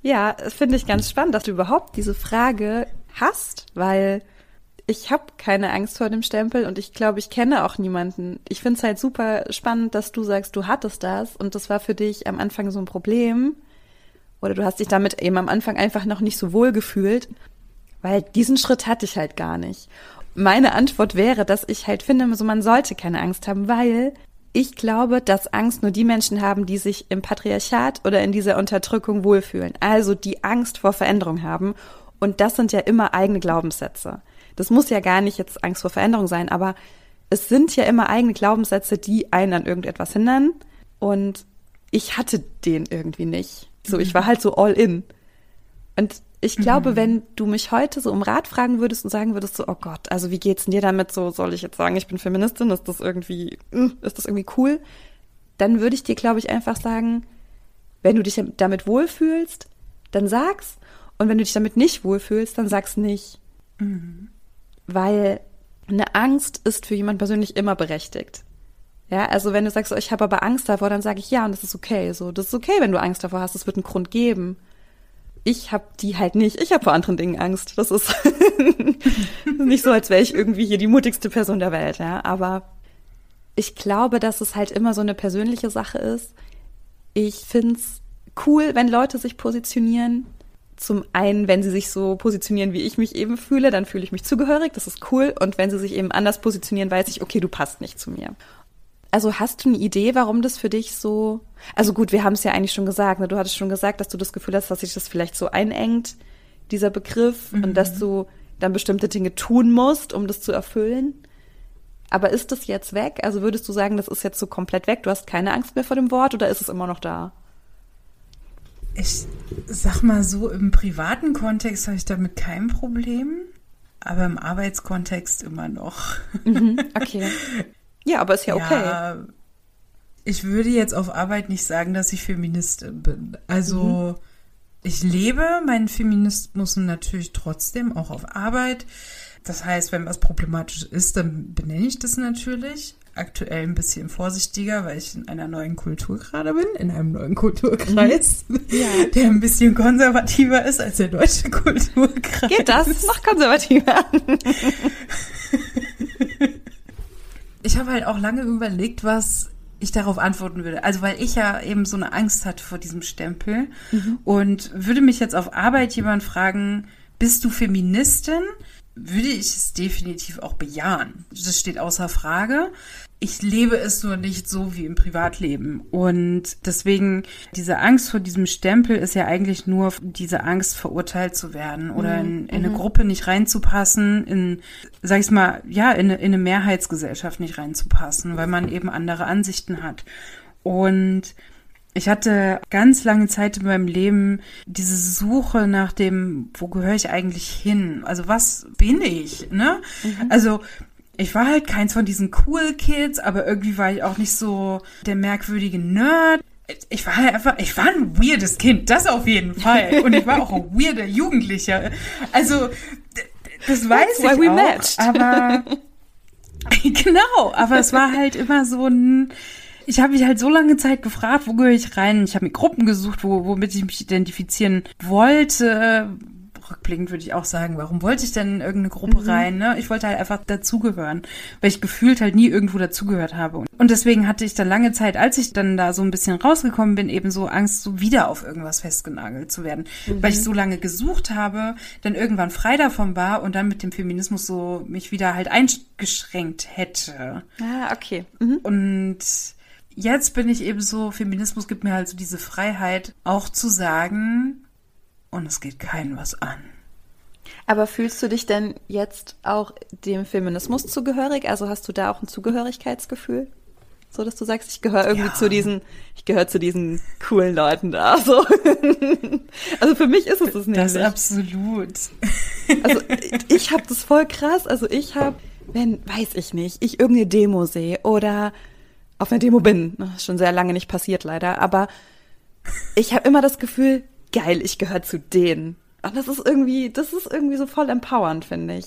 Ja, finde ich ganz spannend, dass du überhaupt diese Frage hast, weil ich habe keine Angst vor dem Stempel und ich glaube, ich kenne auch niemanden. Ich finde es halt super spannend, dass du sagst, du hattest das und das war für dich am Anfang so ein Problem oder du hast dich damit eben am Anfang einfach noch nicht so wohl gefühlt, weil diesen Schritt hatte ich halt gar nicht. Meine Antwort wäre, dass ich halt finde, so man sollte keine Angst haben, weil ich glaube, dass Angst nur die Menschen haben, die sich im Patriarchat oder in dieser Unterdrückung wohlfühlen, also die Angst vor Veränderung haben und das sind ja immer eigene Glaubenssätze. Das muss ja gar nicht jetzt Angst vor Veränderung sein, aber es sind ja immer eigene Glaubenssätze, die einen an irgendetwas hindern. Und ich hatte den irgendwie nicht. So, ich war halt so all in. Und ich glaube, mhm. wenn du mich heute so um Rat fragen würdest und sagen würdest so, oh Gott, also wie geht's denn dir damit? So, soll ich jetzt sagen, ich bin Feministin? Ist das irgendwie, hm, ist das irgendwie cool? Dann würde ich dir, glaube ich, einfach sagen, wenn du dich damit wohlfühlst, dann sag's. Und wenn du dich damit nicht wohlfühlst, dann sag's nicht. Mhm. Weil eine Angst ist für jemand persönlich immer berechtigt. Ja, also wenn du sagst, ich habe aber Angst davor, dann sage ich ja und das ist okay. So, das ist okay, wenn du Angst davor hast. Es wird einen Grund geben. Ich habe die halt nicht. Ich habe vor anderen Dingen Angst. Das ist <laughs> nicht so, als wäre ich irgendwie hier die mutigste Person der Welt. Ja, aber ich glaube, dass es halt immer so eine persönliche Sache ist. Ich find's cool, wenn Leute sich positionieren. Zum einen, wenn sie sich so positionieren, wie ich mich eben fühle, dann fühle ich mich zugehörig, das ist cool. Und wenn sie sich eben anders positionieren, weiß ich, okay, du passt nicht zu mir. Also hast du eine Idee, warum das für dich so, also gut, wir haben es ja eigentlich schon gesagt, ne? du hattest schon gesagt, dass du das Gefühl hast, dass sich das vielleicht so einengt, dieser Begriff, mhm. und dass du dann bestimmte Dinge tun musst, um das zu erfüllen. Aber ist das jetzt weg? Also würdest du sagen, das ist jetzt so komplett weg? Du hast keine Angst mehr vor dem Wort oder ist es immer noch da? Ich sag mal so, im privaten Kontext habe ich damit kein Problem, aber im Arbeitskontext immer noch. Mhm, <laughs> okay. Ja, aber ist ja okay. Ja, ich würde jetzt auf Arbeit nicht sagen, dass ich Feministin bin. Also mhm. ich lebe meinen Feminismus natürlich trotzdem auch auf Arbeit. Das heißt, wenn was problematisch ist, dann benenne ich das natürlich aktuell ein bisschen vorsichtiger, weil ich in einer neuen Kultur gerade bin, in einem neuen Kulturkreis, mhm. <laughs> ja. der ein bisschen konservativer ist als der deutsche Kulturkreis. Geht das? Noch konservativer. <laughs> ich habe halt auch lange überlegt, was ich darauf antworten würde. Also weil ich ja eben so eine Angst hatte vor diesem Stempel mhm. und würde mich jetzt auf Arbeit jemand fragen, bist du Feministin? würde ich es definitiv auch bejahen. Das steht außer Frage. Ich lebe es nur nicht so wie im Privatleben. Und deswegen, diese Angst vor diesem Stempel ist ja eigentlich nur diese Angst, verurteilt zu werden oder in, in eine mhm. Gruppe nicht reinzupassen, in, sag ich mal, ja, in eine, in eine Mehrheitsgesellschaft nicht reinzupassen, weil man eben andere Ansichten hat. Und Ich hatte ganz lange Zeit in meinem Leben diese Suche nach dem, wo gehöre ich eigentlich hin? Also was bin ich? Ne? Mhm. Also ich war halt keins von diesen cool Kids, aber irgendwie war ich auch nicht so der merkwürdige Nerd. Ich war halt einfach, ich war ein weirdes Kind, das auf jeden Fall. <laughs> Und ich war auch ein weirder Jugendlicher. Also, das weiß That's ich auch, matched. aber <laughs> genau, aber es war halt immer so ein, ich habe mich halt so lange Zeit gefragt, wo gehöre ich rein? Ich habe mir Gruppen gesucht, wo, womit ich mich identifizieren wollte. Rückblickend würde ich auch sagen, warum wollte ich denn in irgendeine Gruppe mhm. rein? Ne? Ich wollte halt einfach dazugehören, weil ich gefühlt halt nie irgendwo dazugehört habe. Und deswegen hatte ich dann lange Zeit, als ich dann da so ein bisschen rausgekommen bin, eben so Angst, so wieder auf irgendwas festgenagelt zu werden. Mhm. Weil ich so lange gesucht habe, dann irgendwann frei davon war und dann mit dem Feminismus so mich wieder halt eingeschränkt hätte. Ah, okay. Mhm. Und jetzt bin ich eben so, Feminismus gibt mir halt so diese Freiheit, auch zu sagen, und es geht keinen was an. Aber fühlst du dich denn jetzt auch dem Feminismus zugehörig? Also hast du da auch ein Zugehörigkeitsgefühl? So, dass du sagst, ich gehöre irgendwie ja. zu diesen, ich gehöre zu diesen coolen Leuten da. So. <laughs> also für mich ist es es nicht. Das ist absolut. Also ich habe das voll krass. Also ich habe, wenn, weiß ich nicht, ich irgendeine Demo sehe oder auf einer Demo bin. Das ist schon sehr lange nicht passiert, leider. Aber ich habe immer das Gefühl, geil, ich gehöre zu denen. Und das ist irgendwie, das ist irgendwie so voll empowernd, finde ich.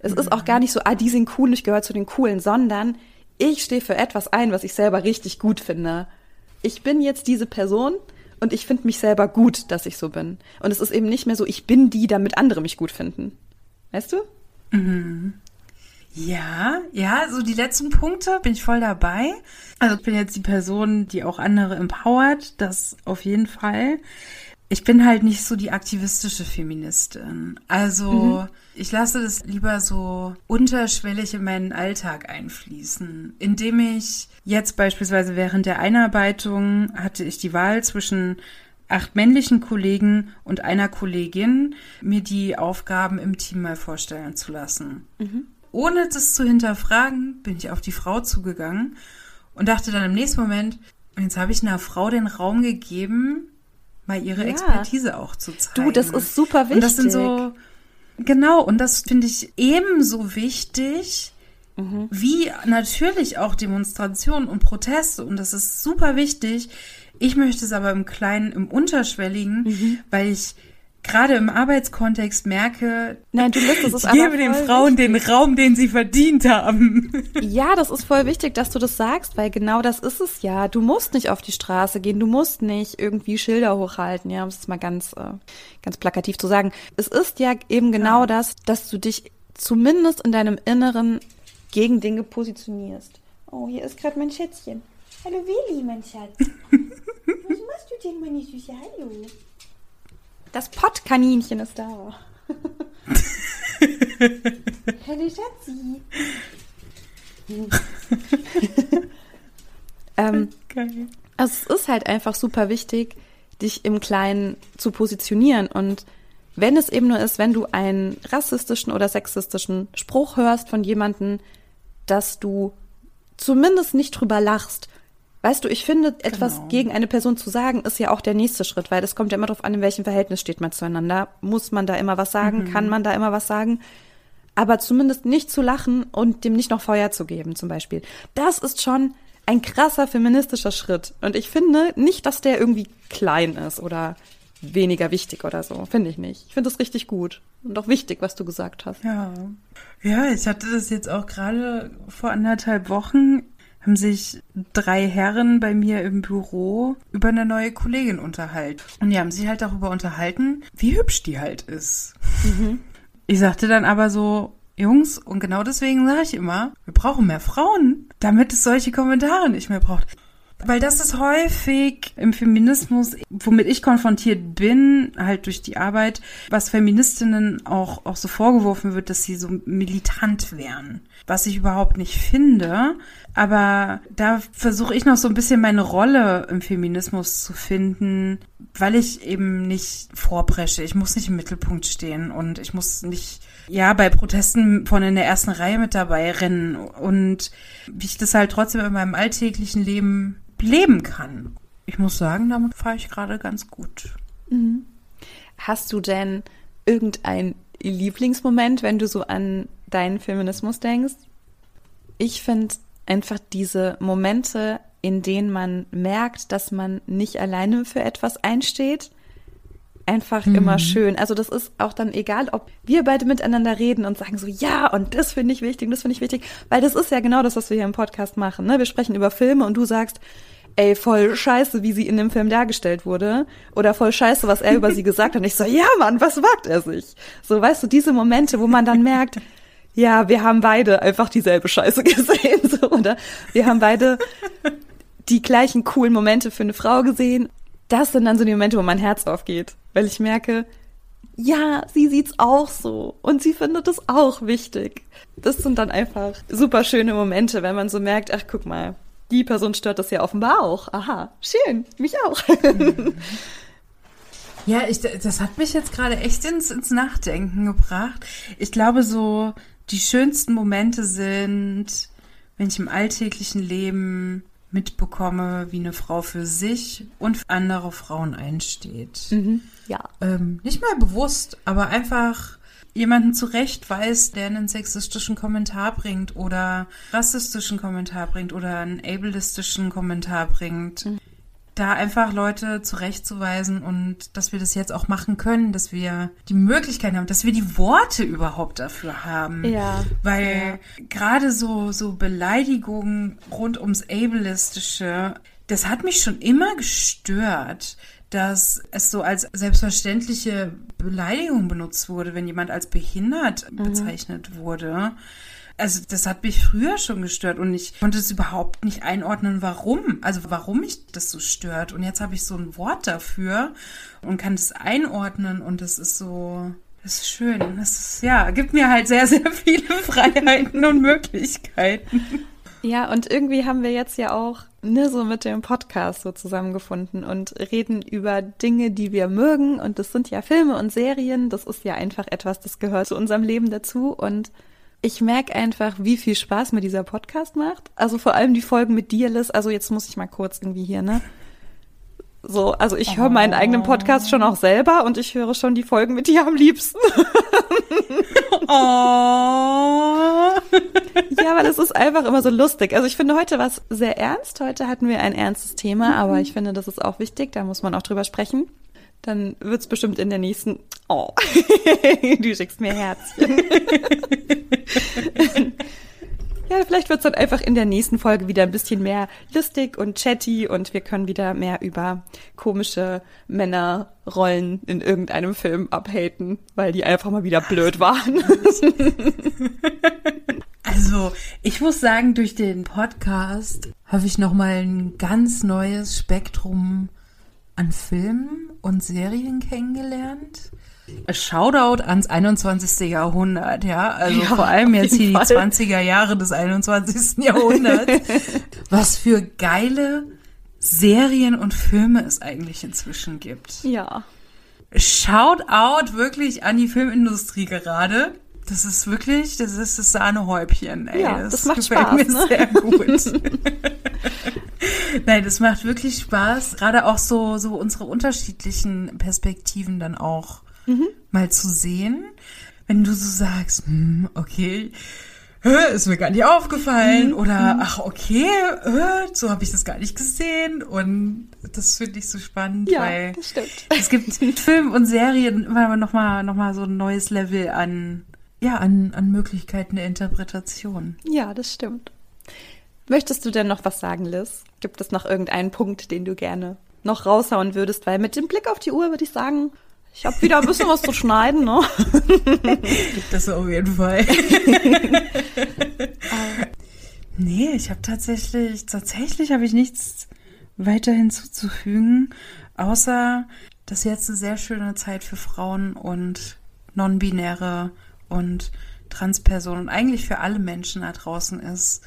Es mhm. ist auch gar nicht so, ah, die sind cool, ich gehöre zu den coolen, sondern ich stehe für etwas ein, was ich selber richtig gut finde. Ich bin jetzt diese Person und ich finde mich selber gut, dass ich so bin. Und es ist eben nicht mehr so, ich bin die, damit andere mich gut finden. Weißt du? Mhm. Ja, ja, so die letzten Punkte bin ich voll dabei. Also ich bin jetzt die Person, die auch andere empowert, das auf jeden Fall. Ich bin halt nicht so die aktivistische Feministin. Also mhm. ich lasse das lieber so unterschwellig in meinen Alltag einfließen, indem ich jetzt beispielsweise während der Einarbeitung hatte ich die Wahl zwischen acht männlichen Kollegen und einer Kollegin, mir die Aufgaben im Team mal vorstellen zu lassen. Mhm. Ohne das zu hinterfragen, bin ich auf die Frau zugegangen und dachte dann im nächsten Moment, jetzt habe ich einer Frau den Raum gegeben, mal ihre ja. Expertise auch zu zeigen. Du, das ist super wichtig. Und das sind so, genau, und das finde ich ebenso wichtig, mhm. wie natürlich auch Demonstrationen und Proteste. Und das ist super wichtig. Ich möchte es aber im Kleinen, im Unterschwelligen, mhm. weil ich gerade im Arbeitskontext merke, Nein, du lässt, es ich gebe den Frauen wichtig. den Raum, den sie verdient haben. Ja, das ist voll wichtig, dass du das sagst, weil genau das ist es ja. Du musst nicht auf die Straße gehen, du musst nicht irgendwie Schilder hochhalten, ja, um es mal ganz, äh, ganz plakativ zu sagen. Es ist ja eben genau ja. das, dass du dich zumindest in deinem Inneren gegen Dinge positionierst. Oh, hier ist gerade mein Schätzchen. Hallo Willi, mein Schatz. <laughs> Was machst du denn, meine Süße? Hallo. Das Pottkaninchen ist da. <laughs> Hallo Schatzi. <laughs> ähm, also es ist halt einfach super wichtig, dich im Kleinen zu positionieren. Und wenn es eben nur ist, wenn du einen rassistischen oder sexistischen Spruch hörst von jemandem, dass du zumindest nicht drüber lachst Weißt du, ich finde, etwas genau. gegen eine Person zu sagen, ist ja auch der nächste Schritt, weil es kommt ja immer darauf an, in welchem Verhältnis steht man zueinander. Muss man da immer was sagen? Mhm. Kann man da immer was sagen? Aber zumindest nicht zu lachen und dem nicht noch Feuer zu geben, zum Beispiel. Das ist schon ein krasser feministischer Schritt. Und ich finde nicht, dass der irgendwie klein ist oder weniger wichtig oder so. Finde ich nicht. Ich finde das richtig gut und auch wichtig, was du gesagt hast. Ja. Ja, ich hatte das jetzt auch gerade vor anderthalb Wochen haben sich drei Herren bei mir im Büro über eine neue Kollegin unterhalten. Und die haben sich halt darüber unterhalten, wie hübsch die halt ist. Mhm. Ich sagte dann aber so, Jungs, und genau deswegen sage ich immer, wir brauchen mehr Frauen, damit es solche Kommentare nicht mehr braucht. Weil das ist häufig im Feminismus, womit ich konfrontiert bin, halt durch die Arbeit, was Feministinnen auch, auch so vorgeworfen wird, dass sie so militant wären. Was ich überhaupt nicht finde. Aber da versuche ich noch so ein bisschen meine Rolle im Feminismus zu finden, weil ich eben nicht vorbresche. Ich muss nicht im Mittelpunkt stehen und ich muss nicht, ja, bei Protesten von in der ersten Reihe mit dabei rennen und wie ich das halt trotzdem in meinem alltäglichen Leben leben kann. ich muss sagen, damit fahre ich gerade ganz gut. Mhm. Hast du denn irgendein Lieblingsmoment, wenn du so an deinen Feminismus denkst? Ich finde einfach diese Momente, in denen man merkt, dass man nicht alleine für etwas einsteht, einfach mhm. immer schön. Also das ist auch dann egal, ob wir beide miteinander reden und sagen so, ja, und das finde ich wichtig, das finde ich wichtig, weil das ist ja genau das, was wir hier im Podcast machen. Ne? Wir sprechen über Filme und du sagst, ey, voll scheiße, wie sie in dem Film dargestellt wurde. Oder voll scheiße, was er über sie <laughs> gesagt hat. Und ich so, ja, Mann, was wagt er sich? So, weißt du, diese Momente, wo man dann merkt, <laughs> ja, wir haben beide einfach dieselbe Scheiße <laughs> gesehen, so, oder? Wir haben beide die gleichen coolen Momente für eine Frau gesehen. Das sind dann so die Momente, wo mein Herz aufgeht, weil ich merke, ja, sie sieht's auch so und sie findet es auch wichtig. Das sind dann einfach super schöne Momente, wenn man so merkt, ach guck mal, die Person stört das ja offenbar auch. Aha, schön, mich auch. <laughs> Ja, ich, das hat mich jetzt gerade echt ins, ins Nachdenken gebracht. Ich glaube, so die schönsten Momente sind, wenn ich im alltäglichen Leben mitbekomme, wie eine Frau für sich und für andere Frauen einsteht. Mhm, ja. Ähm, nicht mal bewusst, aber einfach jemanden zurechtweist, der einen sexistischen Kommentar bringt oder rassistischen Kommentar bringt oder einen ableistischen Kommentar bringt. Mhm da einfach Leute zurechtzuweisen und dass wir das jetzt auch machen können, dass wir die Möglichkeit haben, dass wir die Worte überhaupt dafür haben. Ja. Weil ja. gerade so, so Beleidigungen rund ums Ableistische, das hat mich schon immer gestört dass es so als selbstverständliche Beleidigung benutzt wurde, wenn jemand als behindert mhm. bezeichnet wurde. Also das hat mich früher schon gestört und ich konnte es überhaupt nicht einordnen, warum. Also warum mich das so stört. Und jetzt habe ich so ein Wort dafür und kann es einordnen und das ist so, das ist schön. Das ist, ja, gibt mir halt sehr, sehr viele <laughs> Freiheiten und Möglichkeiten. Ja, und irgendwie haben wir jetzt ja auch ne, so mit dem Podcast so zusammengefunden und reden über Dinge, die wir mögen. Und das sind ja Filme und Serien. Das ist ja einfach etwas, das gehört zu unserem Leben dazu. Und ich merke einfach, wie viel Spaß mir dieser Podcast macht. Also vor allem die Folgen mit dir, Liz. Also jetzt muss ich mal kurz irgendwie hier, ne? So, also ich höre meinen eigenen Podcast schon auch selber und ich höre schon die Folgen mit dir am liebsten. <laughs> oh. ja, weil es ist einfach immer so lustig. Also ich finde, heute war es sehr ernst. Heute hatten wir ein ernstes Thema, aber mhm. ich finde, das ist auch wichtig. Da muss man auch drüber sprechen. Dann wird's bestimmt in der nächsten. Oh, <laughs> du schickst mir Herzchen. <laughs> ja, vielleicht wird's dann einfach in der nächsten Folge wieder ein bisschen mehr lustig und chatty und wir können wieder mehr über komische Männerrollen in irgendeinem Film abhaten, weil die einfach mal wieder blöd waren. <laughs> Also, ich muss sagen, durch den Podcast habe ich nochmal ein ganz neues Spektrum an Filmen und Serien kennengelernt. Shoutout ans 21. Jahrhundert, ja. Also ja, vor allem jetzt hier Fall. die 20er Jahre des 21. Jahrhunderts. <laughs> Was für geile Serien und Filme es eigentlich inzwischen gibt. Ja. Shoutout wirklich an die Filmindustrie gerade. Das ist wirklich, das ist das Sahnehäubchen, ey. Ja, das, das macht gefällt Spaß, mir ne? sehr gut. <laughs> <laughs> <laughs> Nein, das macht wirklich Spaß, gerade auch so, so unsere unterschiedlichen Perspektiven dann auch mhm. mal zu sehen. Wenn du so sagst, hm, okay, ist mir gar nicht aufgefallen mhm. oder mhm. ach okay, so habe ich das gar nicht gesehen und das finde ich so spannend, ja, weil das stimmt. es gibt <laughs> Film und Serien immer noch mal noch mal so ein neues Level an ja an an Möglichkeiten der Interpretation. Ja, das stimmt. Möchtest du denn noch was sagen, Liz? Gibt es noch irgendeinen Punkt, den du gerne noch raushauen würdest? Weil mit dem Blick auf die Uhr würde ich sagen, ich habe wieder ein bisschen was zu schneiden, ne? <laughs> Das auf jeden Fall. <laughs> <laughs> nee, ich habe tatsächlich, tatsächlich habe ich nichts weiter hinzuzufügen, außer dass jetzt eine sehr schöne Zeit für Frauen und non-binäre und Transpersonen und eigentlich für alle Menschen da draußen ist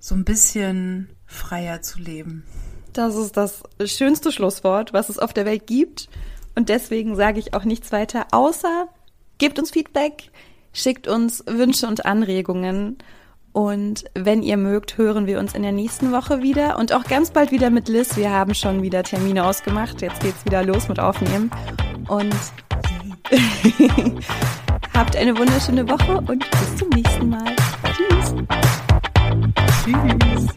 so ein bisschen freier zu leben. Das ist das schönste Schlusswort, was es auf der Welt gibt. Und deswegen sage ich auch nichts weiter, außer gebt uns Feedback, schickt uns Wünsche und Anregungen. Und wenn ihr mögt, hören wir uns in der nächsten Woche wieder und auch ganz bald wieder mit Liz. Wir haben schon wieder Termine ausgemacht. Jetzt geht's wieder los mit Aufnehmen. Und <laughs> habt eine wunderschöne Woche und bis zum nächsten Mal. Tschüss.